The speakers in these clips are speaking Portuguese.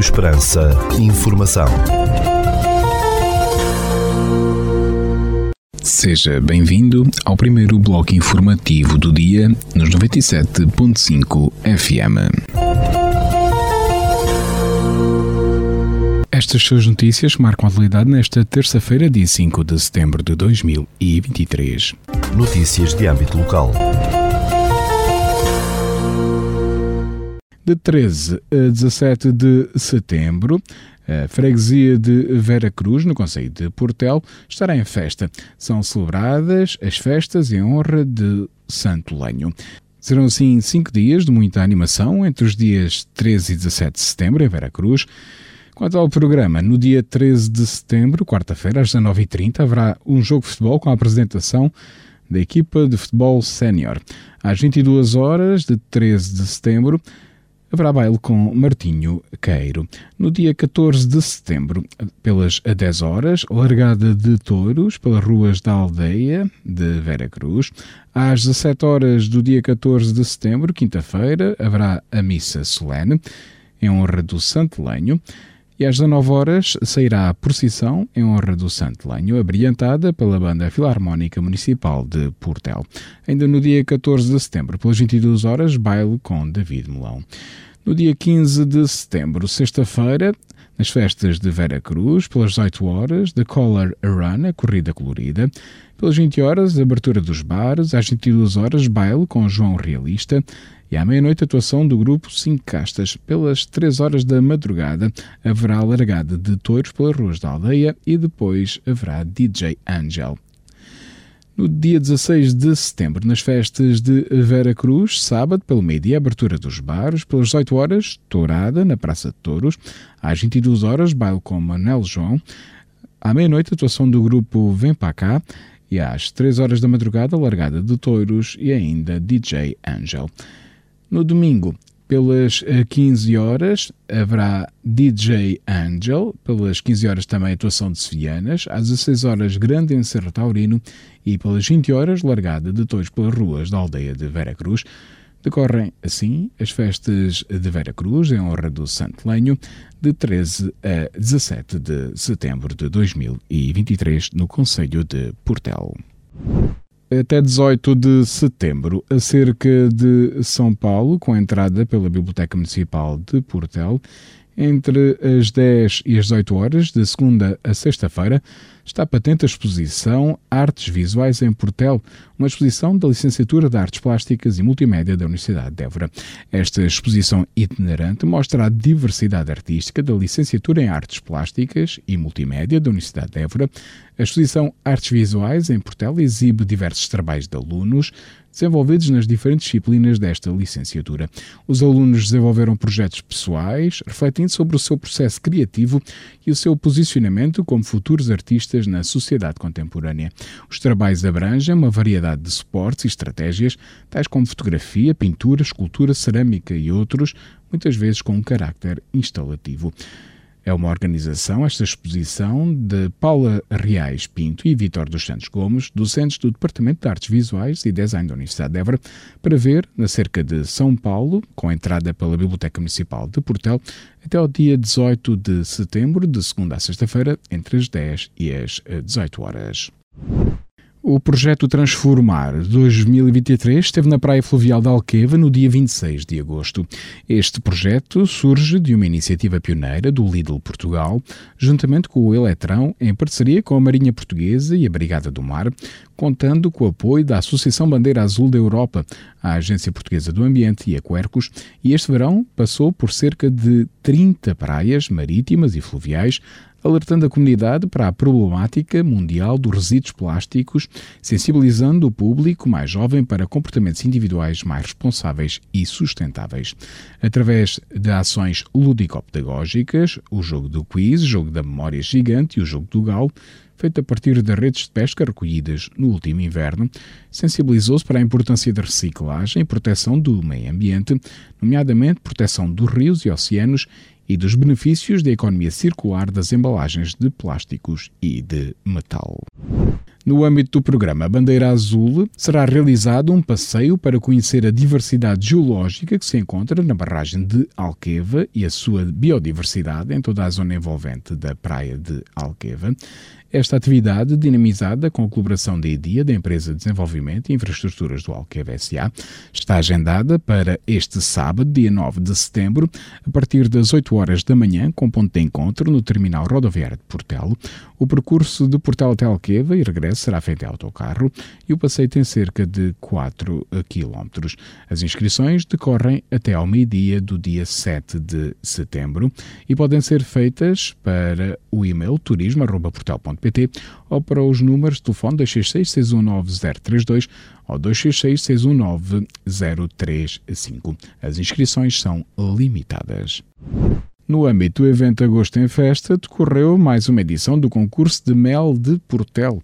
Rádio Esperança. Informação. Seja bem-vindo ao primeiro bloco informativo do dia nos 97.5 FM. Estas suas notícias marcam a atualidade nesta terça-feira, dia 5 de setembro de 2023. Notícias de âmbito local. De 13 a 17 de setembro, a freguesia de Vera Cruz, no Conselho de Portel, estará em festa. São celebradas as festas em honra de Santo Lenho. Serão assim cinco dias de muita animação entre os dias 13 e 17 de setembro em Vera Cruz. Quanto ao programa, no dia 13 de setembro, quarta-feira, às 19h30, haverá um jogo de futebol com a apresentação da equipa de futebol sénior. Às 22 horas de 13 de setembro, haverá baile com Martinho Queiro. No dia 14 de setembro, pelas 10 horas, largada de touros pelas ruas da aldeia de Vera Cruz. Às 17 horas do dia 14 de setembro, quinta-feira, haverá a missa solene em honra do Santo Lenho. E às 19 horas sairá a procissão em honra do Santo Lenho, abrilhantada pela Banda Filarmónica Municipal de Portel. Ainda no dia 14 de setembro, pelas 22 horas, baile com David Melão. No dia 15 de setembro, sexta-feira, nas festas de Vera Cruz, pelas 18 horas, The Color Run, a corrida colorida. Pelas 20 horas, abertura dos bares. Às 22 horas, baile com João Realista. E à meia-noite, atuação do grupo Cinco Castas. Pelas 3 horas da madrugada, haverá largada de touros pelas ruas da aldeia e depois haverá DJ Angel. No dia 16 de setembro, nas festas de Vera Cruz, sábado, pelo meio-dia, abertura dos bares, pelas 18 horas, tourada na Praça de Touros, às 22 horas, baile com Manuel João, à meia-noite, atuação do grupo Vem Para Cá, e às 3 horas da madrugada, largada de touros e ainda DJ Angel. No domingo, pelas 15 horas, haverá DJ Angel. Pelas 15 horas, também atuação de Sevianas. Às 16 horas, grande encerro taurino. E pelas 20 horas, largada de todos pelas ruas da aldeia de Vera Cruz. Decorrem, assim, as festas de Vera Cruz, em honra do Santo Lenho, de 13 a 17 de setembro de 2023, no Conselho de Portel até 18 de setembro, a cerca de São Paulo, com entrada pela Biblioteca Municipal de Portel, entre as 10 e as 18 horas, de segunda a sexta-feira, está patente a exposição Artes Visuais em Portel, uma exposição da Licenciatura de Artes Plásticas e Multimédia da Universidade de Évora. Esta exposição itinerante mostra a diversidade artística da Licenciatura em Artes Plásticas e Multimédia da Universidade de Évora. A exposição Artes Visuais em Portel exibe diversos trabalhos de alunos, desenvolvidos nas diferentes disciplinas desta licenciatura. Os alunos desenvolveram projetos pessoais, refletindo sobre o seu processo criativo e o seu posicionamento como futuros artistas na sociedade contemporânea. Os trabalhos abrangem uma variedade de suportes e estratégias, tais como fotografia, pintura, escultura, cerâmica e outros, muitas vezes com um caráter instalativo. É uma organização, esta exposição, de Paula Reais Pinto e Vitor dos Santos Gomes, docentes do Departamento de Artes Visuais e Design da Universidade de Évora, para ver na cerca de São Paulo, com entrada pela Biblioteca Municipal de Portel, até ao dia 18 de setembro, de segunda a sexta-feira, entre as 10 e as 18 horas. O projeto Transformar 2023 esteve na Praia Fluvial da Alqueva no dia 26 de agosto. Este projeto surge de uma iniciativa pioneira do Lidl Portugal, juntamente com o Eletrão, em parceria com a Marinha Portuguesa e a Brigada do Mar, contando com o apoio da Associação Bandeira Azul da Europa, a Agência Portuguesa do Ambiente e a Quercus, e este verão passou por cerca de 30 praias marítimas e fluviais, alertando a comunidade para a problemática mundial dos resíduos plásticos, sensibilizando o público mais jovem para comportamentos individuais mais responsáveis e sustentáveis. Através de ações lúdico-pedagógicas, o jogo do quiz, o jogo da memória gigante e o jogo do galo, feito a partir de redes de pesca recolhidas no último inverno, sensibilizou-se para a importância da reciclagem e proteção do meio ambiente, nomeadamente proteção dos rios e oceanos e dos benefícios da economia circular das embalagens de plásticos e de metal. No âmbito do programa Bandeira Azul, será realizado um passeio para conhecer a diversidade geológica que se encontra na barragem de Alqueva e a sua biodiversidade em toda a zona envolvente da praia de Alqueva. Esta atividade, dinamizada com a colaboração da EDIA, da Empresa de Desenvolvimento e Infraestruturas do Alqueva SA, está agendada para este sábado, dia 9 de setembro, a partir das 8 horas da manhã, com ponto de encontro no terminal rodoviário de Portelo. O percurso de Portelo até Alqueva e regresso será feito em autocarro e o passeio tem cerca de 4 km. As inscrições decorrem até ao meio-dia do dia 7 de setembro e podem ser feitas para o e-mail turismo.portel.pt ou para os números de telefone 266 619 032 ou 266 619 035. As inscrições são limitadas. No âmbito do evento Agosto em Festa, decorreu mais uma edição do concurso de mel de Portel,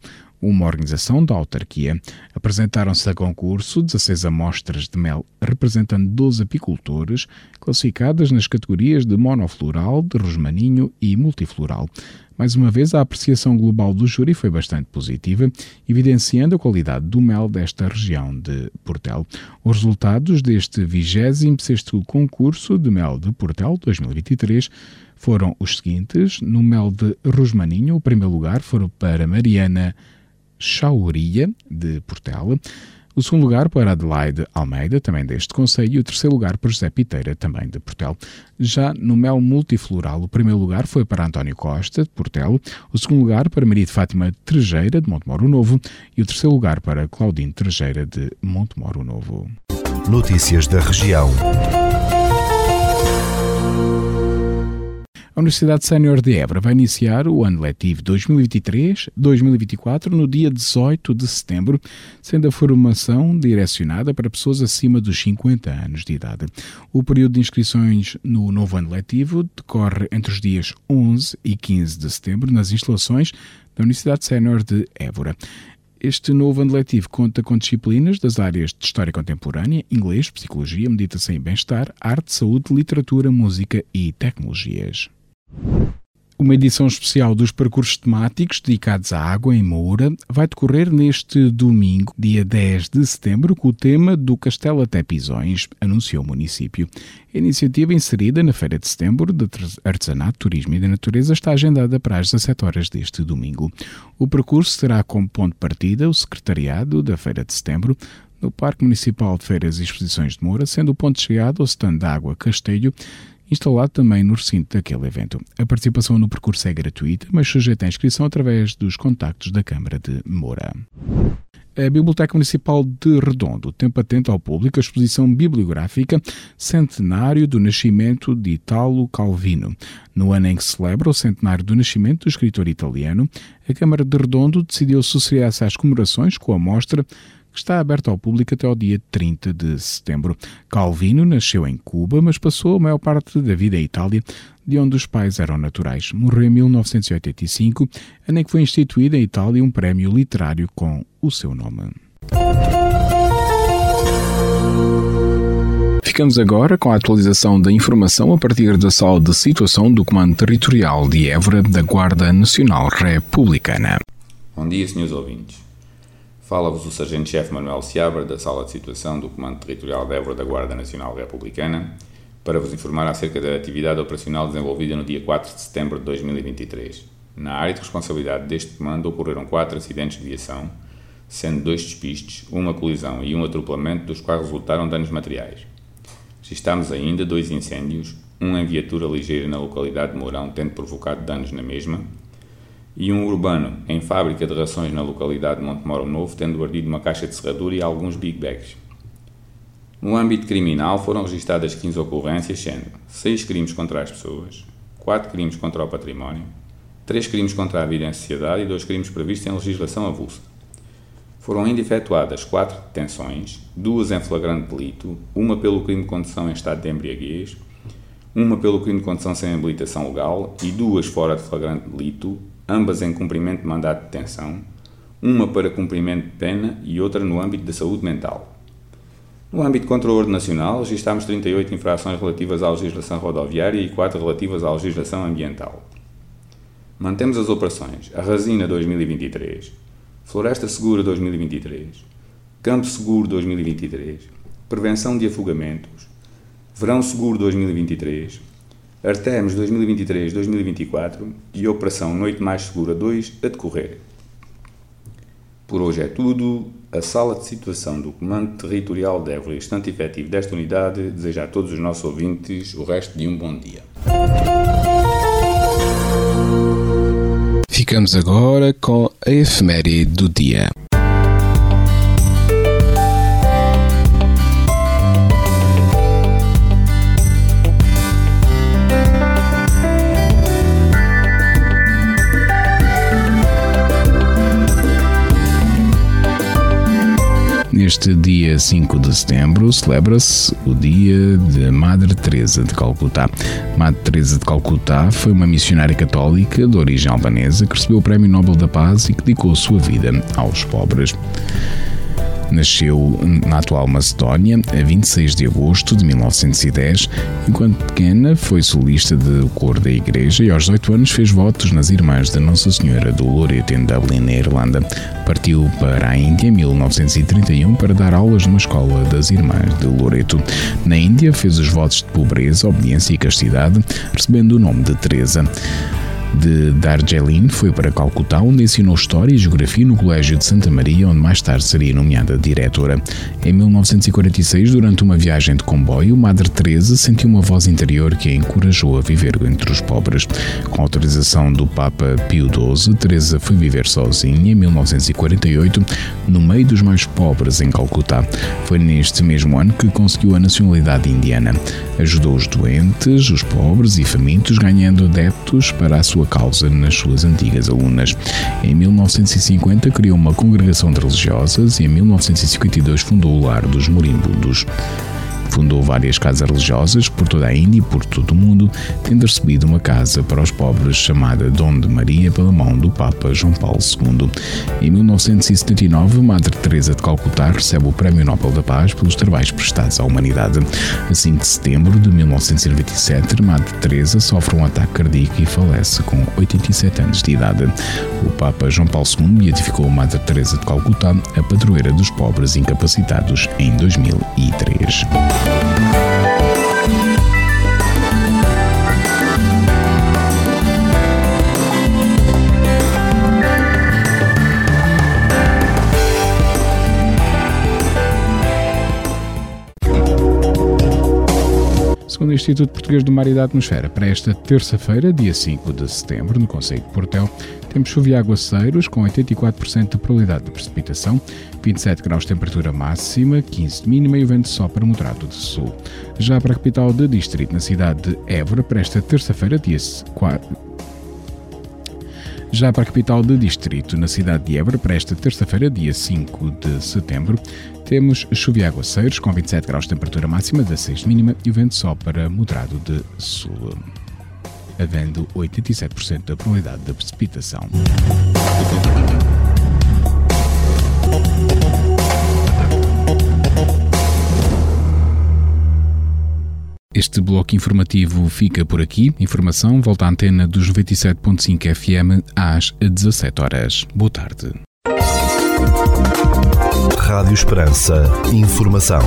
uma organização da autarquia. Apresentaram-se a concurso 16 amostras de mel representando 12 apicultores, classificadas nas categorias de monofloral, de rosmaninho e multifloral. Mais uma vez, a apreciação global do júri foi bastante positiva, evidenciando a qualidade do mel desta região de Portel. Os resultados deste 26º concurso de mel de Portel 2023 foram os seguintes. No mel de Rosmaninho, o primeiro lugar foi para Mariana Chauria, de Portela. O segundo lugar para Adelaide Almeida, também deste Conselho, e o terceiro lugar para José Piteira, também de Portel. Já no mel multifloral, o primeiro lugar foi para António Costa, de Portel, o segundo lugar para Maria de Fátima Trejeira, de Montemoro Novo, e o terceiro lugar para Claudine Trejeira, de Montemoro Novo. Notícias da região. A Universidade Sénior de Évora vai iniciar o ano letivo 2023-2024 no dia 18 de setembro, sendo a formação direcionada para pessoas acima dos 50 anos de idade. O período de inscrições no novo ano letivo decorre entre os dias 11 e 15 de setembro nas instalações da Universidade Sénior de Évora. Este novo ano letivo conta com disciplinas das áreas de História Contemporânea, Inglês, Psicologia, Meditação e Bem-Estar, Arte, Saúde, Literatura, Música e Tecnologias. Uma edição especial dos percursos temáticos dedicados à água em Moura vai decorrer neste domingo, dia 10 de setembro, com o tema do Castelo até Pisões, anunciou o município. A iniciativa inserida na Feira de Setembro de Artesanato, Turismo e da Natureza está agendada para as 17 horas deste domingo. O percurso terá como ponto de partida o Secretariado da Feira de Setembro, no Parque Municipal de Feiras e Exposições de Moura, sendo o ponto de chegada o stand da Água Castelho, instalado também no recinto daquele evento. A participação no percurso é gratuita, mas sujeita à inscrição através dos contactos da Câmara de Moura. A Biblioteca Municipal de Redondo tem patente ao público a exposição bibliográfica Centenário do Nascimento de Italo Calvino. No ano em que celebra o centenário do nascimento do escritor italiano, a Câmara de Redondo decidiu associar-se às comemorações com a mostra que está aberto ao público até ao dia 30 de setembro. Calvino nasceu em Cuba, mas passou a maior parte da vida em Itália, de onde os pais eram naturais. Morreu em 1985, ano em que foi instituído em Itália um prémio literário com o seu nome. Ficamos agora com a atualização da informação a partir da sala de situação do Comando Territorial de Évora da Guarda Nacional Republicana. Bom dia, senhores ouvintes. Fala-vos o Sargento-Chefe Manuel Seabra, da Sala de Situação do Comando Territorial de Évora da Guarda Nacional Republicana, para vos informar acerca da atividade operacional desenvolvida no dia 4 de setembro de 2023. Na área de responsabilidade deste comando ocorreram quatro acidentes de viação, sendo dois despistes, uma colisão e um atropelamento, dos quais resultaram danos materiais. Registámos ainda dois incêndios, um em viatura ligeira na localidade de Mourão, tendo provocado danos na mesma, e um urbano em fábrica de rações na localidade de Montemoro Novo, tendo ardido uma caixa de serradura e alguns big bags. No âmbito criminal foram registadas 15 ocorrências, sendo 6 crimes contra as pessoas, 4 crimes contra o património, 3 crimes contra a vida em sociedade e 2 crimes previstos em legislação avulsa. Foram ainda efetuadas 4 detenções, duas em flagrante delito, uma pelo crime de condução em estado de embriaguez, uma pelo crime de condução sem habilitação legal e duas fora de flagrante delito, ambas em cumprimento de mandato de detenção, uma para cumprimento de pena e outra no âmbito da saúde mental. No âmbito o ordem nacional, registámos 38 infrações relativas à legislação rodoviária e 4 relativas à legislação ambiental. Mantemos as operações A Resina 2023, Floresta Segura 2023, Campo Seguro 2023, Prevenção de Afogamentos, Verão Seguro 2023, Artemis 2023-2024 e Operação Noite Mais Segura 2 a decorrer. Por hoje é tudo. A sala de situação do Comando Territorial de Évora estante efetivo desta unidade deseja a todos os nossos ouvintes o resto de um bom dia. Ficamos agora com a efeméride do dia. Neste dia 5 de setembro celebra-se o dia de Madre Teresa de Calcutá. Madre Teresa de Calcutá foi uma missionária católica de origem albanesa que recebeu o Prémio Nobel da Paz e que dedicou sua vida aos pobres. Nasceu na atual Macedónia a 26 de agosto de 1910. Enquanto pequena, foi solista do coro da igreja e aos 18 anos fez votos nas Irmãs da Nossa Senhora do Loreto em Dublin, na Irlanda. Partiu para a Índia em 1931 para dar aulas numa escola das Irmãs de Loreto. Na Índia, fez os votos de pobreza, obediência e castidade, recebendo o nome de Teresa de Darjeeling foi para Calcutá, onde ensinou História e Geografia no Colégio de Santa Maria, onde mais tarde seria nomeada diretora. Em 1946, durante uma viagem de comboio, Madre Teresa sentiu uma voz interior que a encorajou a viver entre os pobres. Com autorização do Papa Pio XII, Teresa foi viver sozinha em 1948, no meio dos mais pobres em Calcutá. Foi neste mesmo ano que conseguiu a nacionalidade indiana. Ajudou os doentes, os pobres e famintos, ganhando adeptos para a sua causa nas suas antigas alunas. Em 1950 criou uma congregação de religiosas e em 1952 fundou o Lar dos Moribundos. Fundou várias casas religiosas por toda a Índia e por todo o mundo, tendo recebido uma casa para os pobres chamada Dom de Maria pela mão do Papa João Paulo II. Em 1979, Madre Teresa de Calcutá recebe o Prémio Nobel da Paz pelos trabalhos prestados à humanidade. A 5 de setembro de 1997, Madre Teresa sofre um ataque cardíaco e falece com 87 anos de idade. O Papa João Paulo II beatificou Madre Teresa de Calcutá, a padroeira dos pobres incapacitados, em 2003. Segundo o Instituto Português do Mar e da Atmosfera, para esta terça-feira, dia 5 de setembro, no Conselho de Portel, temos chuva e aguaceiros com 84% de probabilidade de precipitação, 27 graus de temperatura máxima, 15 de mínima e o vento só para moderado de sul. Já para a capital de distrito, na cidade de Évora, para esta terça-feira, dia 4, já para a capital de distrito, na cidade de Évora, para esta terça-feira, dia 5 de setembro, temos chuva e aguaceiros com 27 graus de temperatura máxima, 16 de mínima e o vento só para moderado de sul, havendo 87% da probabilidade de precipitação. Este bloco informativo fica por aqui. Informação volta à antena dos 97.5 FM às 17 horas. Boa tarde. Rádio Esperança. Informação.